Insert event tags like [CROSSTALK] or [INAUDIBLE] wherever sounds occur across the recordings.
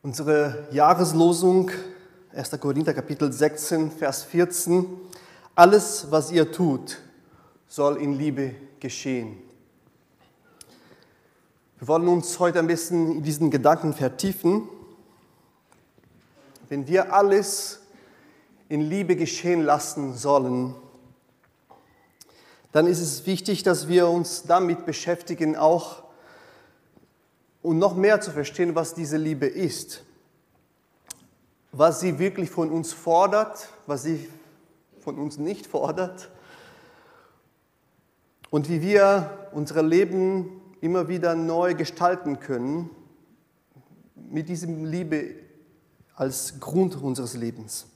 Unsere Jahreslosung, 1. Korinther Kapitel 16, Vers 14. Alles, was ihr tut, soll in Liebe geschehen. Wir wollen uns heute ein bisschen in diesen Gedanken vertiefen. Wenn wir alles in Liebe geschehen lassen sollen, dann ist es wichtig, dass wir uns damit beschäftigen, auch und noch mehr zu verstehen, was diese Liebe ist, was sie wirklich von uns fordert, was sie von uns nicht fordert und wie wir unser Leben immer wieder neu gestalten können mit diesem Liebe als Grund unseres Lebens.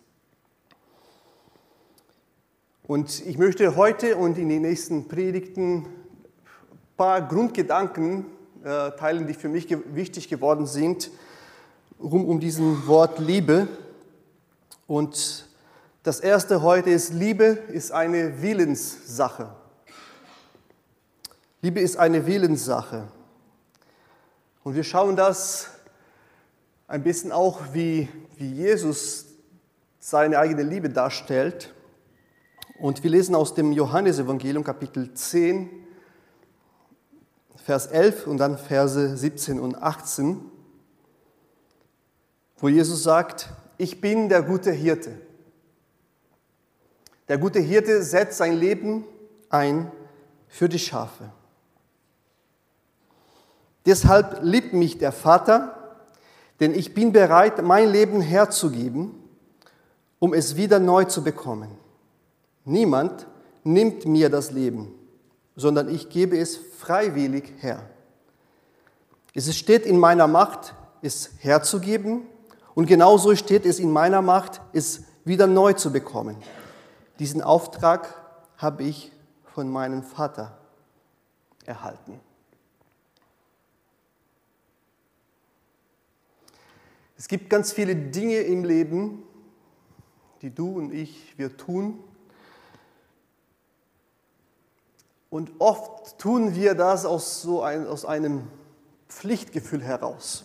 Und ich möchte heute und in den nächsten Predigten ein paar Grundgedanken äh, teilen, die für mich wichtig geworden sind, rum um diesen Wort Liebe. Und das erste heute ist, Liebe ist eine Willenssache. Liebe ist eine Willenssache. Und wir schauen das ein bisschen auch, wie, wie Jesus seine eigene Liebe darstellt. Und wir lesen aus dem Johannesevangelium Kapitel 10, Vers 11 und dann Verse 17 und 18, wo Jesus sagt, ich bin der gute Hirte. Der gute Hirte setzt sein Leben ein für die Schafe. Deshalb liebt mich der Vater, denn ich bin bereit, mein Leben herzugeben, um es wieder neu zu bekommen. Niemand nimmt mir das Leben, sondern ich gebe es freiwillig her. Es steht in meiner Macht, es herzugeben und genauso steht es in meiner Macht, es wieder neu zu bekommen. Diesen Auftrag habe ich von meinem Vater erhalten. Es gibt ganz viele Dinge im Leben, die du und ich, wir tun, Und oft tun wir das aus, so ein, aus einem Pflichtgefühl heraus.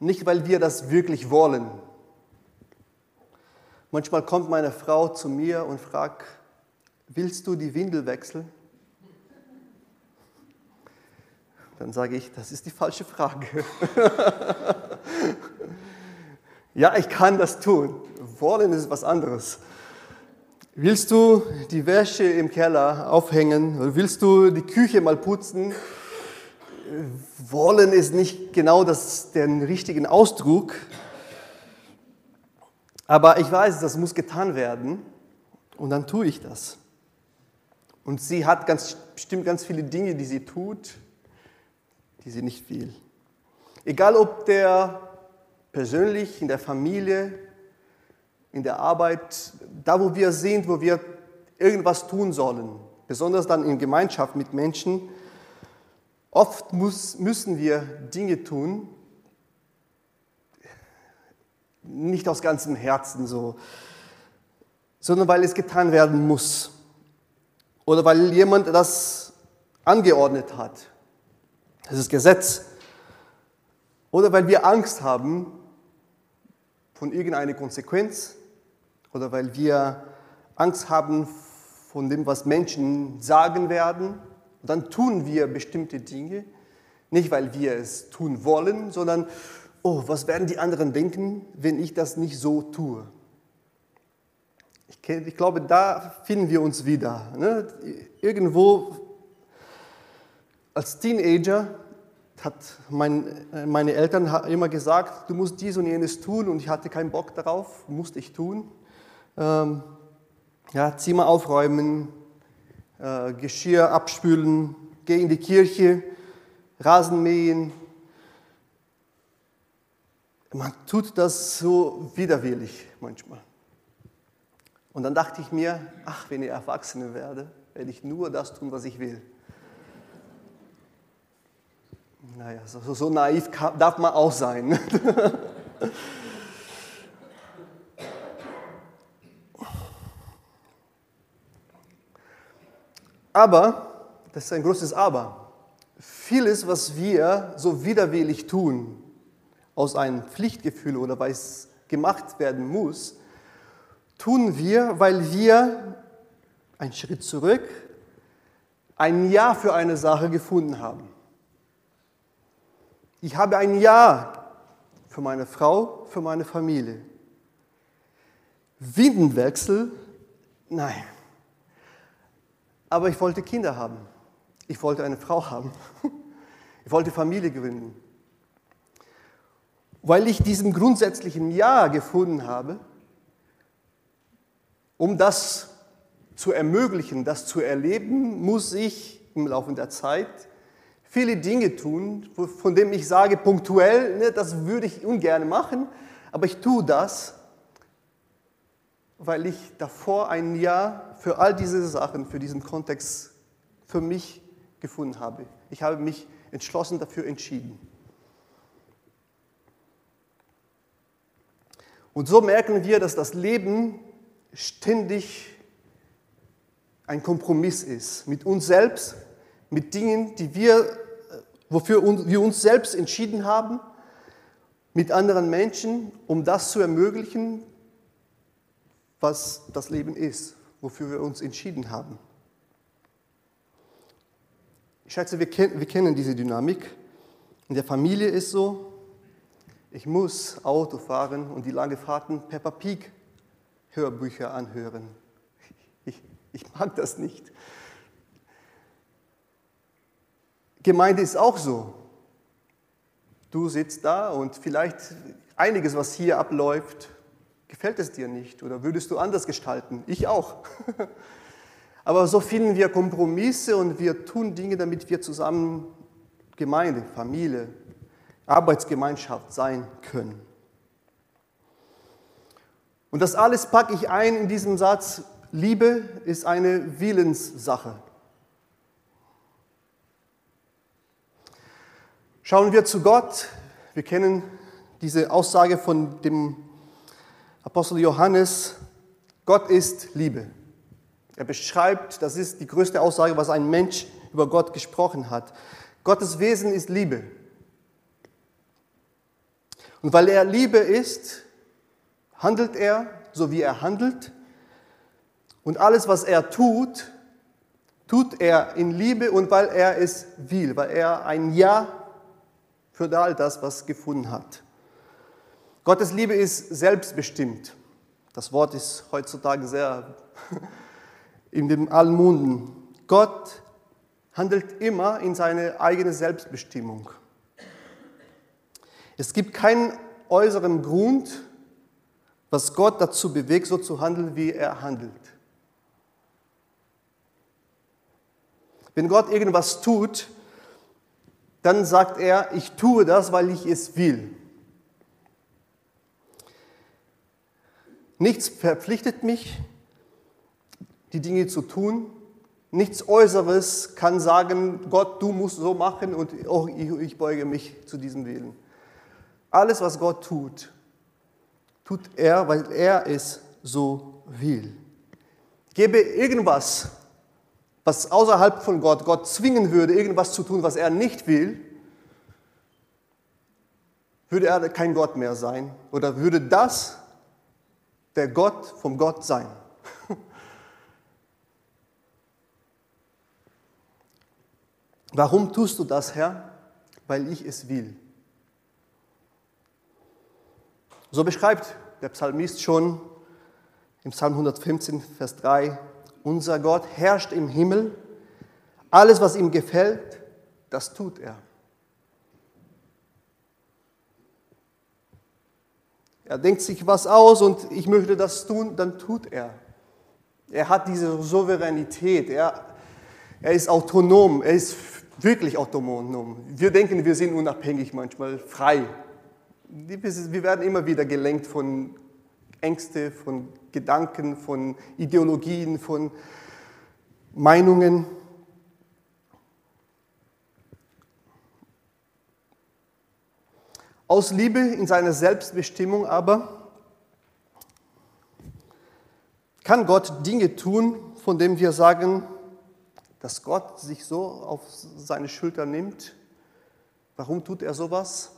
Nicht, weil wir das wirklich wollen. Manchmal kommt meine Frau zu mir und fragt, willst du die Windel wechseln? Dann sage ich, das ist die falsche Frage. [LAUGHS] ja, ich kann das tun. Wollen ist was anderes. Willst du die Wäsche im Keller aufhängen oder willst du die Küche mal putzen? Wollen ist nicht genau das, den richtigen Ausdruck, aber ich weiß, das muss getan werden und dann tue ich das. Und sie hat ganz bestimmt ganz viele Dinge, die sie tut, die sie nicht will. Egal ob der persönlich, in der Familie, in der Arbeit, da wo wir sind, wo wir irgendwas tun sollen, besonders dann in Gemeinschaft mit Menschen. Oft muss, müssen wir Dinge tun, nicht aus ganzem Herzen so, sondern weil es getan werden muss oder weil jemand das angeordnet hat. Das ist Gesetz. Oder weil wir Angst haben von irgendeiner Konsequenz oder weil wir Angst haben von dem, was Menschen sagen werden. Und dann tun wir bestimmte Dinge, nicht weil wir es tun wollen, sondern, oh, was werden die anderen denken, wenn ich das nicht so tue? Ich, ich glaube, da finden wir uns wieder. Ne? Irgendwo als Teenager hat mein, meine Eltern immer gesagt, du musst dies und jenes tun und ich hatte keinen Bock darauf, musste ich tun ähm, ja, Zimmer aufräumen, äh, Geschirr abspülen, geh in die Kirche, Rasen mähen. Man tut das so widerwillig manchmal. Und dann dachte ich mir, ach, wenn ich Erwachsene werde, werde ich nur das tun, was ich will. Naja, so, so naiv darf man auch sein. [LAUGHS] Aber, das ist ein großes Aber, vieles, was wir so widerwillig tun, aus einem Pflichtgefühl oder weil es gemacht werden muss, tun wir, weil wir einen Schritt zurück, ein Ja für eine Sache gefunden haben. Ich habe ein Ja für meine Frau, für meine Familie. Windenwechsel? Nein. Aber ich wollte Kinder haben. Ich wollte eine Frau haben. [LAUGHS] Ich wollte Familie gründen. Weil ich diesen grundsätzlichen Ja gefunden habe, um das zu ermöglichen, das zu erleben, muss ich im Laufe der Zeit viele Dinge tun, von denen ich sage, punktuell, ne, das würde ich ungern machen, aber ich tue das, weil ich davor ein Ja für all diese Sachen, für diesen Kontext für mich gefunden habe. Ich habe mich entschlossen dafür entschieden. Und so merken wir, dass das Leben ständig ein Kompromiss ist mit uns selbst, mit Dingen, die wir, wofür wir uns selbst entschieden haben, mit anderen Menschen, um das zu ermöglichen, was das Leben ist, wofür wir uns entschieden haben. Ich schätze, wir, wir kennen diese Dynamik. In der Familie ist so, ich muss Auto fahren und die lange Fahrten Peppa Pig Hörbücher anhören. Ich, ich mag das nicht. Gemeinde ist auch so. Du sitzt da und vielleicht einiges, was hier abläuft, gefällt es dir nicht oder würdest du anders gestalten? Ich auch. [LAUGHS] Aber so finden wir Kompromisse und wir tun Dinge, damit wir zusammen Gemeinde, Familie, Arbeitsgemeinschaft sein können. Und das alles packe ich ein in diesem Satz, Liebe ist eine Willenssache. Schauen wir zu Gott. Wir kennen diese Aussage von dem Apostel Johannes, Gott ist Liebe. Er beschreibt, das ist die größte Aussage, was ein Mensch über Gott gesprochen hat. Gottes Wesen ist Liebe. Und weil er Liebe ist, handelt er so, wie er handelt. Und alles, was er tut, tut er in Liebe und weil er es will, weil er ein Ja für all das, was gefunden hat. Gottes Liebe ist selbstbestimmt. Das Wort ist heutzutage sehr [LAUGHS] in allen Munden. Gott handelt immer in seine eigene Selbstbestimmung. Es gibt keinen äußeren Grund, was Gott dazu bewegt, so zu handeln, wie er handelt. Wenn Gott irgendwas tut, dann sagt er, ich tue das, weil ich es will. Nichts verpflichtet mich, die Dinge zu tun. Nichts Äußeres kann sagen, Gott, du musst so machen und ich beuge mich zu diesem Willen. Alles, was Gott tut, tut er, weil er es so will. Gebe irgendwas, was außerhalb von Gott Gott zwingen würde, irgendwas zu tun, was er nicht will, würde er kein Gott mehr sein oder würde das der Gott vom Gott sein. [LAUGHS] Warum tust du das, Herr? Weil ich es will. So beschreibt der Psalmist schon im Psalm 115, Vers 3, unser Gott herrscht im Himmel, alles, was ihm gefällt, das tut er. Er denkt sich was aus und ich möchte das tun, dann tut er. Er hat diese Souveränität, er, er ist autonom, er ist wirklich autonom. Wir denken, wir sind unabhängig manchmal, frei. Wir werden immer wieder gelenkt von Ängste, von Gedanken, von Ideologien, von Meinungen. Aus Liebe in seiner Selbstbestimmung aber kann Gott Dinge tun, von denen wir sagen, dass Gott sich so auf seine Schulter nimmt. Warum tut er sowas?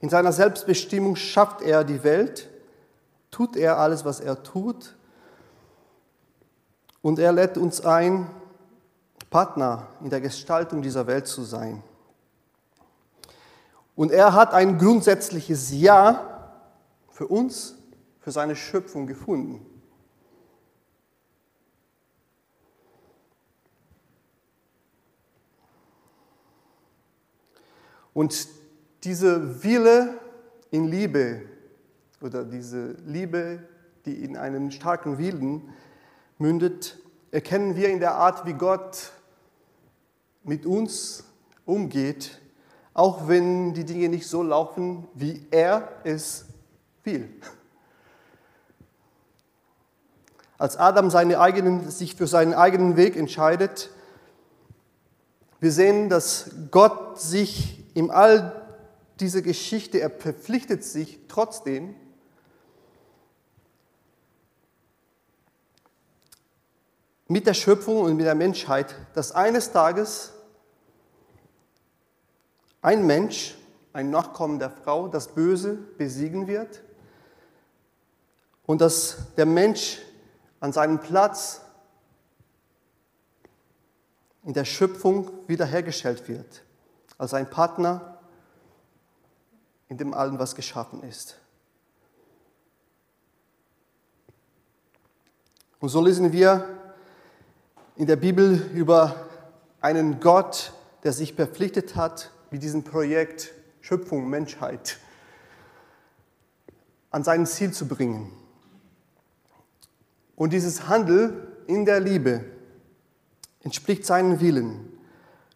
In seiner Selbstbestimmung schafft er die Welt, tut er alles, was er tut. Und er lädt uns ein, Partner in der Gestaltung dieser Welt zu sein. Und er hat ein grundsätzliches Ja für uns, für seine Schöpfung gefunden. Und diese Wille in Liebe oder diese Liebe, die in einen starken Willen mündet, erkennen wir in der Art, wie Gott mit uns umgeht, auch wenn die Dinge nicht so laufen, wie er es will. Als Adam seine eigenen, sich für seinen eigenen Weg entscheidet, wir sehen, dass Gott sich in all diese Geschichte, er verpflichtet sich trotzdem, mit der Schöpfung und mit der Menschheit, dass eines Tages ein Mensch, ein Nachkommen der Frau, das Böse besiegen wird und dass der Mensch an seinem Platz in der Schöpfung wiederhergestellt wird, als ein Partner in dem allen, was geschaffen ist. Und so lesen wir in der Bibel über einen Gott, der sich verpflichtet hat, mit diesem Projekt Schöpfung, Menschheit an sein Ziel zu bringen. Und dieses Handel in der Liebe entspricht seinem Willen.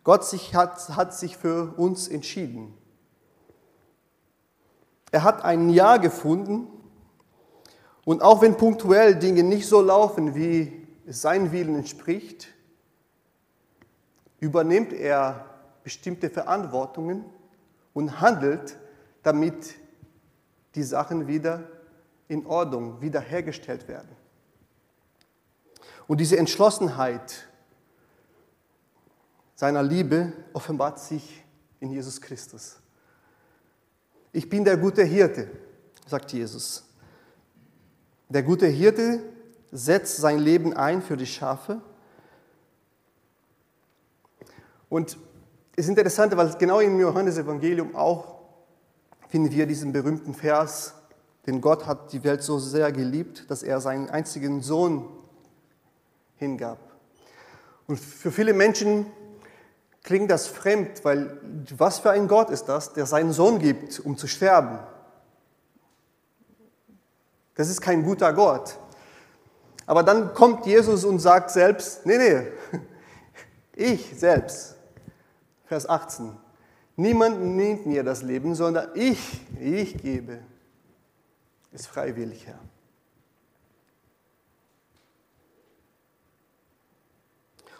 Gott sich hat, hat sich für uns entschieden. Er hat ein Ja gefunden und auch wenn punktuell Dinge nicht so laufen, wie es sein Willen entspricht, übernimmt er bestimmte Verantwortungen und handelt, damit die Sachen wieder in Ordnung, wiederhergestellt werden. Und diese Entschlossenheit seiner Liebe offenbart sich in Jesus Christus. Ich bin der gute Hirte, sagt Jesus. Der gute Hirte setzt sein Leben ein für die Schafe. Und es ist interessant, weil genau im Johannesevangelium auch finden wir diesen berühmten Vers, denn Gott hat die Welt so sehr geliebt, dass er seinen einzigen Sohn hingab. Und für viele Menschen klingt das fremd, weil was für ein Gott ist das, der seinen Sohn gibt, um zu sterben? Das ist kein guter Gott. Aber dann kommt Jesus und sagt selbst, nee, nee, [LAUGHS] ich selbst, Vers 18, niemand nimmt mir das Leben, sondern ich, ich gebe es freiwillig her.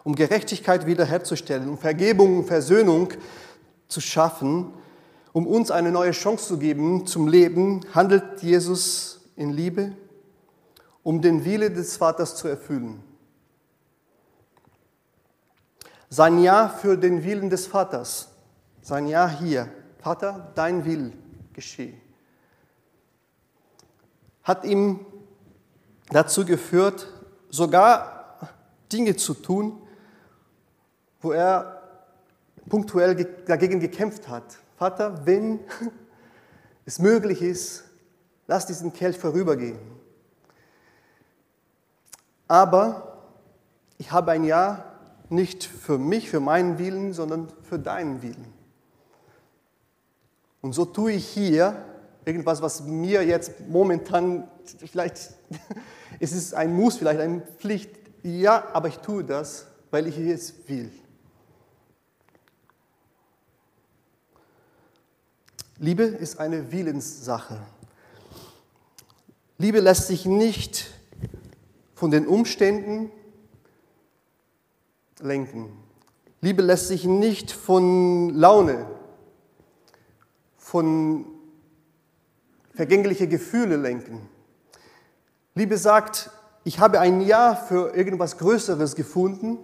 Um Gerechtigkeit wiederherzustellen, um Vergebung und Versöhnung zu schaffen, um uns eine neue Chance zu geben zum Leben, handelt Jesus in Liebe um den Wille des Vaters zu erfüllen. Sein Ja für den Willen des Vaters, sein Ja hier, Vater, dein Will geschehe, hat ihm dazu geführt, sogar Dinge zu tun, wo er punktuell dagegen gekämpft hat. Vater, wenn [LAUGHS] es möglich ist, lass diesen Kelch vorübergehen. Aber ich habe ein Ja nicht für mich, für meinen Willen, sondern für deinen Willen. Und so tue ich hier irgendwas, was mir jetzt momentan vielleicht, [LAUGHS] es ist ein Muss, vielleicht eine Pflicht. Ja, aber ich tue das, weil ich es will. Liebe ist eine Willenssache. Liebe lässt sich nicht von den Umständen lenken. Liebe lässt sich nicht von Laune, von vergänglichen Gefühlen lenken. Liebe sagt, ich habe ein Ja für irgendwas Größeres gefunden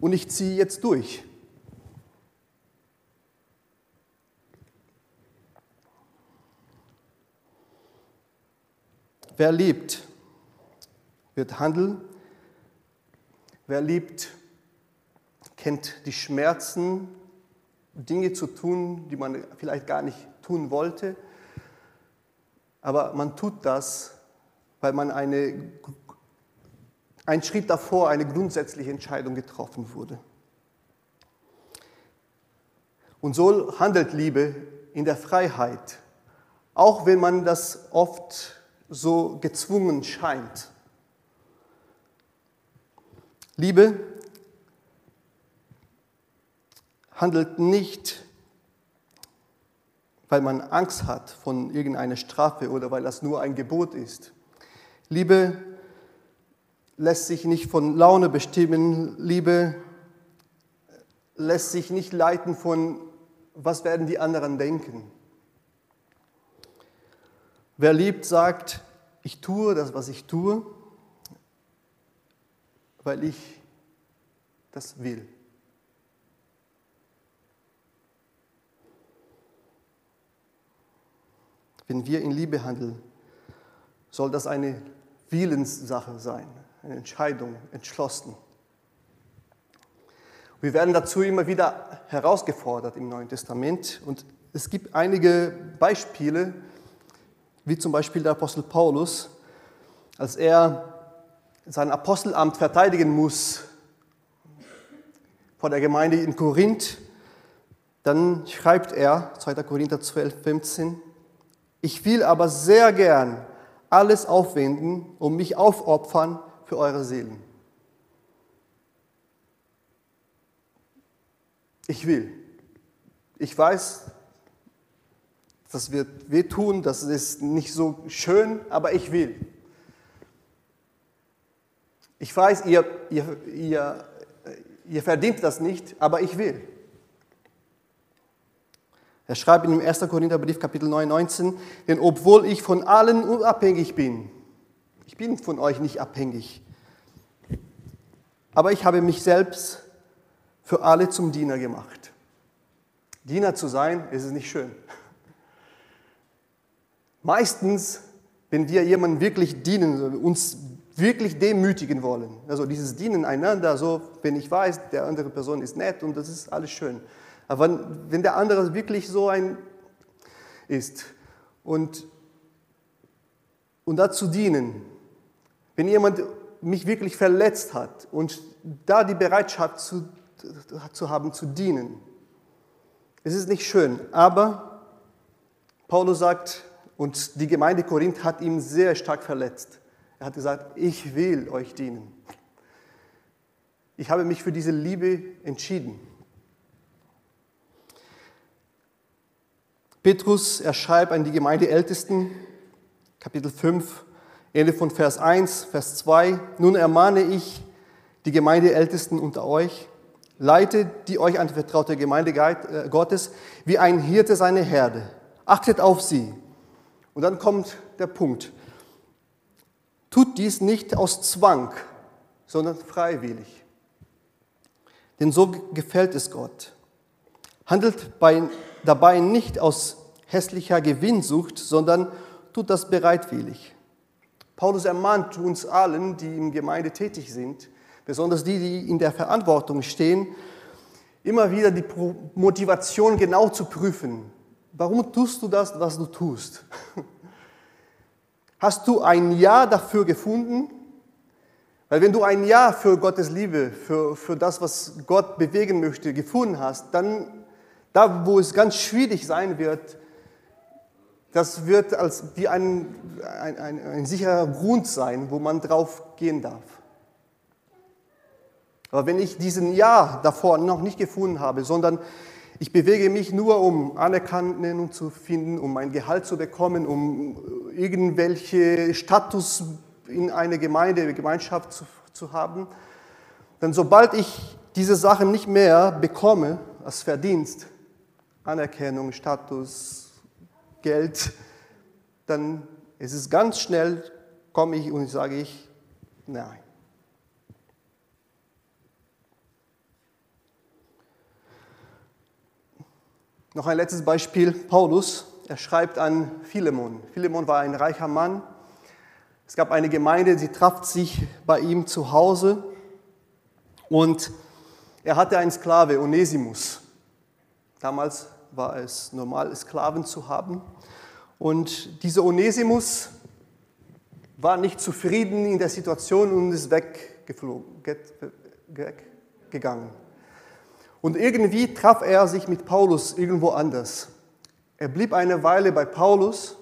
und ich ziehe jetzt durch. Wer liebt, wird handeln. Wer liebt, wird handeln kennt die Schmerzen, Dinge zu tun, die man vielleicht gar nicht tun wollte. Aber man tut das, weil man eine, einen Schritt davor eine grundsätzliche Entscheidung getroffen wurde. Und so handelt Liebe in der Freiheit, auch wenn man das oft so gezwungen scheint. Liebe handelt nicht, weil man Angst hat von irgendeiner Strafe oder weil das nur ein Gebot ist. Liebe lässt sich nicht von Laune bestimmen. Liebe lässt sich nicht leiten von, was werden die anderen denken. Wer liebt, sagt, ich tue das, was ich tue, weil ich das will. Wenn wir in Liebe handeln, soll das eine Willenssache sein, eine Entscheidung, entschlossen. Wir werden dazu immer wieder herausgefordert im Neuen Testament und es gibt einige Beispiele, wie zum Beispiel der Apostel Paulus, als er sein Apostelamt verteidigen muss vor der Gemeinde in Korinth, dann schreibt er, 2. Korinther 12, 15, ich will aber sehr gern alles aufwenden und mich aufopfern für eure Seelen. Ich will. Ich weiß, das wird wehtun, das ist nicht so schön, aber ich will. Ich weiß, ihr, ihr, ihr, ihr verdient das nicht, aber ich will. Er schreibt in dem 1. Korintherbrief Kapitel 9, 19, denn obwohl ich von allen unabhängig bin, ich bin von euch nicht abhängig, aber ich habe mich selbst für alle zum Diener gemacht. Diener zu sein, ist es nicht schön. Meistens, wenn wir jemandem wirklich dienen, uns wirklich demütigen wollen, also dieses Dienen einander, so, wenn ich weiß, der andere Person ist nett und das ist alles schön. Aber wenn der andere wirklich so ein ist und, und dazu dienen, wenn jemand mich wirklich verletzt hat und da die Bereitschaft zu, zu haben, zu dienen, es ist nicht schön, aber Paulus sagt, und die Gemeinde Korinth hat ihn sehr stark verletzt. Er hat gesagt, ich will euch dienen. Ich habe mich für diese Liebe entschieden. Petrus, er schreibt an die Gemeindeältesten, Kapitel 5, Ende von Vers 1, Vers 2. Nun ermahne ich die Gemeindeältesten unter euch, leite die euch anvertraute Gemeinde äh, Gottes wie ein Hirte seine Herde. Achtet auf sie. Und dann kommt der Punkt. Tut dies nicht aus Zwang, sondern freiwillig. Denn so gefällt es Gott. Handelt bei, dabei nicht aus hässlicher Gewinnsucht, sondern tut das bereitwillig. Paulus ermahnt uns allen, die in Gemeinde tätig sind, besonders die, die in der Verantwortung stehen, immer wieder die Motivation genau zu prüfen. Warum tust du das, was du tust? [LAUGHS] Hast du ein Ja dafür gefunden? Weil wenn du ein Ja für Gottes Liebe, für, für das, was Gott bewegen möchte, gefunden hast, dann da, wo es ganz schwierig sein wird, das wird als wie ein, ein, ein, ein sicherer Grund sein, wo man drauf gehen darf. Aber wenn ich diesen Ja davor noch nicht gefunden habe, sondern ich bewege mich nur, um Anerkennung zu finden, um mein Gehalt zu bekommen, um irgendwelche Status in einer Gemeinde, Gemeinschaft zu, zu haben, dann sobald ich diese Sachen nicht mehr bekomme als Verdienst, Anerkennung, Status, Geld, dann ist es ganz schnell, komme ich und sage ich, nein. Noch ein letztes Beispiel, Paulus. Er schreibt an Philemon. Philemon war ein reicher Mann, Es gab eine Gemeinde, sie traf sich bei ihm zu Hause und er hatte einen Sklave, Onesimus. Damals war es normal, Sklaven zu haben. Und dieser Onesimus war nicht zufrieden in der Situation und ist weggegangen. Und irgendwie traf er sich mit Paulus irgendwo anders. Er blieb eine Weile bei Paulus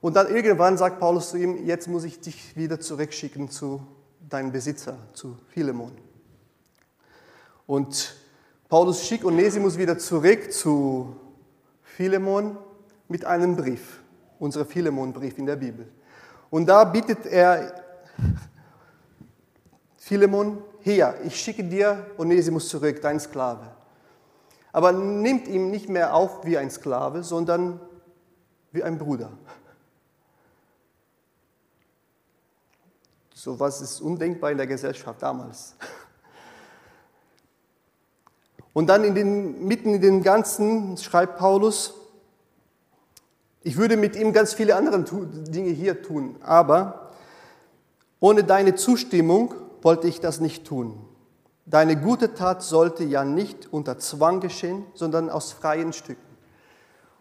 und dann irgendwann sagt Paulus zu ihm, jetzt muss ich dich wieder zurückschicken zu deinem Besitzer, zu Philemon. Und Paulus schickt Onesimus wieder zurück zu Philemon mit einem Brief, unser Philemon-Brief in der Bibel. Und da bittet er Philemon, hier, ich schicke dir Onesimus zurück, dein Sklave. Aber nimmt ihn nicht mehr auf wie ein Sklave, sondern wie ein Bruder. So was ist undenkbar in der Gesellschaft damals. Und dann in den, mitten in den Ganzen schreibt Paulus, ich würde mit ihm ganz viele andere Dinge hier tun, aber ohne deine Zustimmung wollte ich das nicht tun. Deine gute Tat sollte ja nicht unter Zwang geschehen, sondern aus freien Stücken.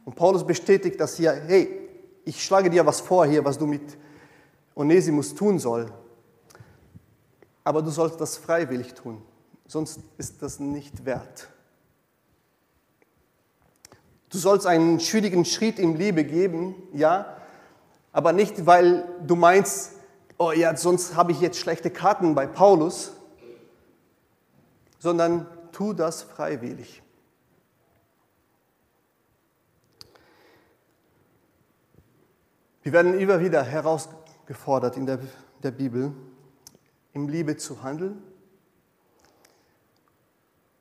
Und Paulus bestätigt das hier, hey, ich schlage dir was vor hier, was du mit Onesimus tun soll. Aber du sollst das freiwillig tun sonst ist das nicht wert. Du sollst einen schwierigen Schritt im Liebe geben, ja, aber nicht, weil du meinst, oh ja, sonst habe ich jetzt schlechte Karten bei Paulus, sondern tu das freiwillig. Wir werden immer wieder herausgefordert in der, der Bibel, im Liebe zu handeln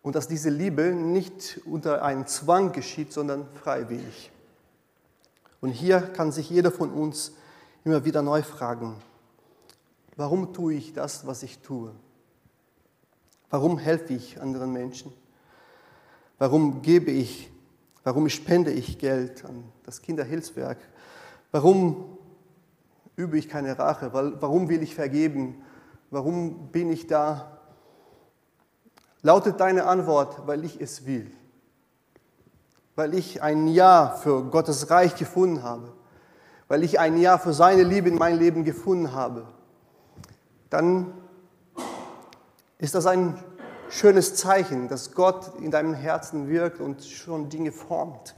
und dass diese Liebe nicht unter einem Zwang geschieht, sondern freiwillig. Und hier kann sich jeder von uns immer wieder neu fragen, warum tue ich das, was ich tue? Warum helfe ich anderen Menschen? Warum gebe ich, warum spende ich Geld an das Kinderhilfswerk? Warum übe ich keine Rache? Warum will ich vergeben? Warum bin ich da lautet deine Antwort, weil ich es will. Weil ich ein Ja für Gottes Reich gefunden habe. Weil ich ein Ja für seine Liebe in mein Leben gefunden habe. Dann ist das ein schönes Zeichen, dass Gott in deinem Herzen wirkt und schon Dinge formt.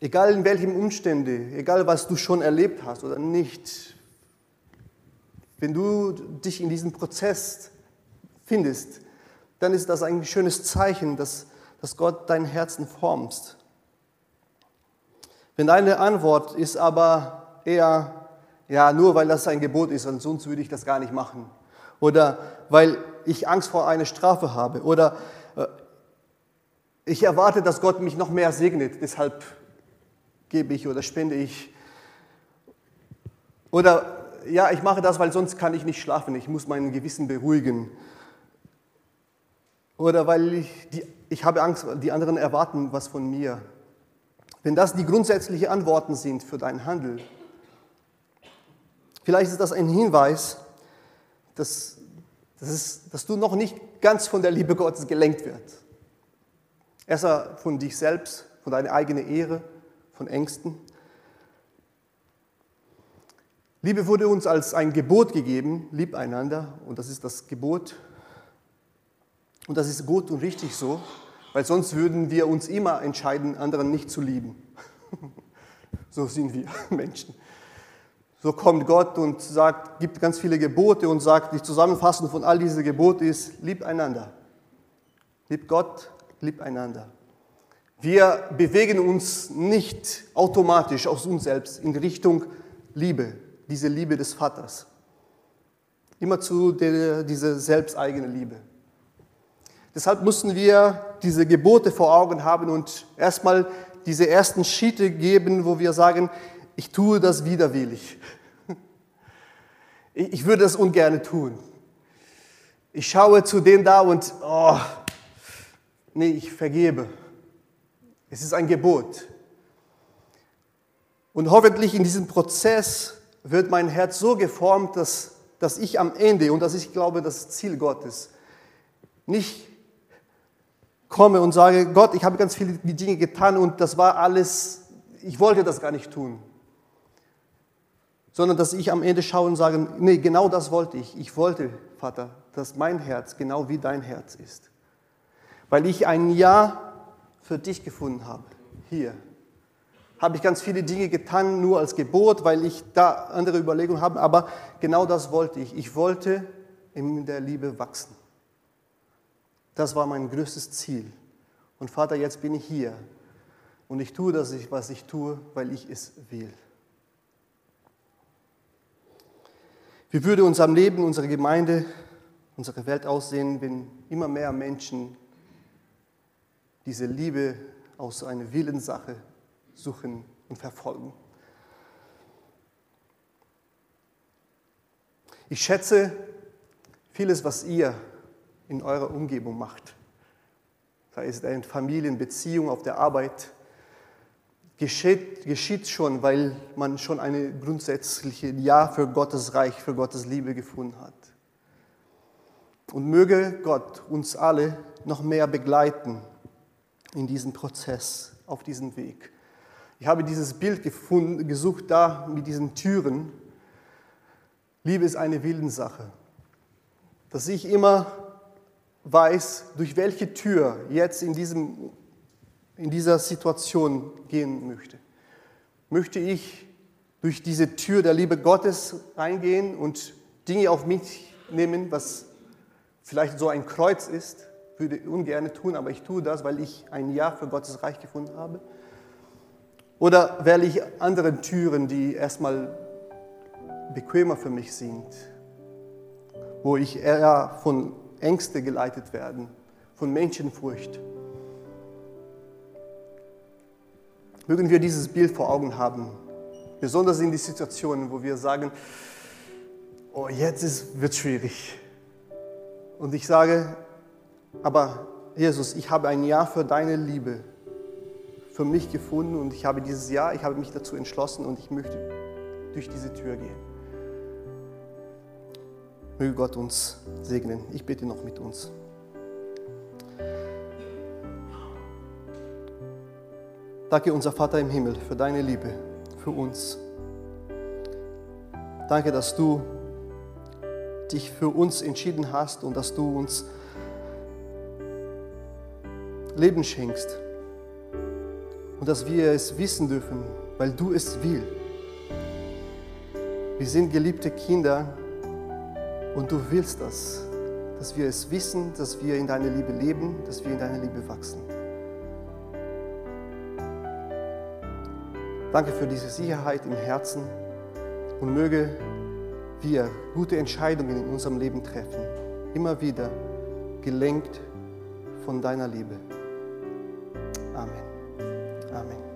Egal in welchen Umständen, egal was du schon erlebt hast oder nicht, wenn du dich in diesem Prozess findest, dann ist das ein schönes Zeichen, dass, dass Gott dein Herzen formst. Wenn deine Antwort ist aber eher, ja, nur weil das ein Gebot ist, sonst würde ich das gar nicht machen. Oder weil ich Angst vor einer Strafe habe. Oder äh, ich erwarte, dass Gott mich noch mehr segnet, deshalb gebe ich oder spende ich. Oder ja, ich mache das, weil sonst kann ich nicht schlafen, ich muss mein Gewissen beruhigen. Oder weil ich, die, ich habe Angst, die anderen erwarten was von mir. Wenn das die grundsätzlichen Antworten sind für dein Handeln, vielleicht ist das ein Hinweis, dass, dass, es, dass du noch nicht ganz von der Liebe Gottes gelenkt wird. Erst von dich selbst, von deiner eigenen Ehre, von Ängsten. Liebe wurde uns als ein Gebot gegeben, lieb einander, und das ist das Gebot und das ist gut und richtig so, weil sonst würden wir uns immer entscheiden, anderen nicht zu lieben. [LAUGHS] so sind wir [LAUGHS] Menschen. So kommt Gott und sagt, gibt ganz viele Gebote und sagt, die Zusammenfassung von all diesen Geboten ist, lieb einander. Liebt Gott, liebt einander. Wir bewegen uns nicht automatisch aus uns selbst in Richtung Liebe, diese Liebe des Vaters. Immer zu dieser selbsteigene Liebe. Deshalb müssen wir diese Gebote vor Augen haben und erstmal diese ersten Schritte geben, wo wir sagen, ich tue das widerwillig. [LAUGHS] Ich würde das ungern tun. Ich schaue zu dem da und, oh, nee, ich vergebe. Es ist ein Gebot. Und hoffentlich in diesem Prozess wird mein Herz so geformt, dass, dass ich am Ende, und das ist, ich glaube, das Ziel Gottes, nicht komme und sage, Gott, ich habe ganz viele Dinge getan und das war alles, ich wollte das gar nicht tun. Sondern dass ich am Ende schaue und sage, nee, genau das wollte ich. Ich wollte, Vater, dass mein Herz genau wie dein Herz ist. Weil ich ein Ja für dich gefunden habe, hier habe ich ganz viele Dinge getan, nur als Gebot, weil ich da andere Überlegungen habe. Aber genau das wollte ich. Ich wollte in der Liebe wachsen. Das war mein größtes Ziel. Und Vater, jetzt bin ich hier. Und ich tue das, was ich tue, weil ich es will. Wie würde unser Leben, unsere Gemeinde, unsere Welt aussehen, wenn immer mehr Menschen diese Liebe aus einer Willenssache suchen und verfolgen. Ich schätze vieles, was ihr in eurer Umgebung macht. Da ist eine Familienbeziehung auf der Arbeit. Geschieht, geschieht schon, weil man schon eine grundsätzliche Ja für Gottes Reich, für Gottes Liebe gefunden hat. Und möge Gott uns alle noch mehr begleiten in diesem Prozess, auf diesem Weg. Ich habe dieses Bild gefunden, gesucht da mit diesen Türen. Liebe ist eine Willenssache. Dass ich immer weiß, durch welche Tür jetzt in, diesem, in dieser Situation gehen möchte. Möchte ich durch diese Tür der Liebe Gottes reingehen und Dinge auf mich nehmen, was vielleicht so ein Kreuz ist, würde ich ungern tun, aber ich tue das, weil ich ein Ja für Gottes Reich gefunden habe. Oder wähle ich andere Türen, die erstmal bequemer für mich sind, wo ich eher von Ängste geleitet werde, von Menschenfurcht. Mögen wir dieses Bild vor Augen haben, besonders in die Situationen, wo wir sagen, oh, jetzt wird schwierig. Und ich sage, aber Jesus, ich habe ein Ja für deine Liebe für mich gefunden und ich habe dieses Jahr, ich habe mich dazu entschlossen und ich möchte durch diese Tür gehen. Möge Gott uns segnen. Ich bitte noch mit uns. Danke, unser Vater im Himmel, für deine Liebe, für uns. Danke, dass du dich für uns entschieden hast und dass du uns Leben schenkst und dass wir es wissen dürfen, weil du es willst. Wir sind geliebte Kinder und du willst das, dass wir es wissen, dass wir in deiner Liebe leben, dass wir in deiner Liebe wachsen. Danke für diese Sicherheit im Herzen und möge wir gute Entscheidungen in unserem Leben treffen, immer wieder gelenkt von deiner Liebe. Amen. Amen.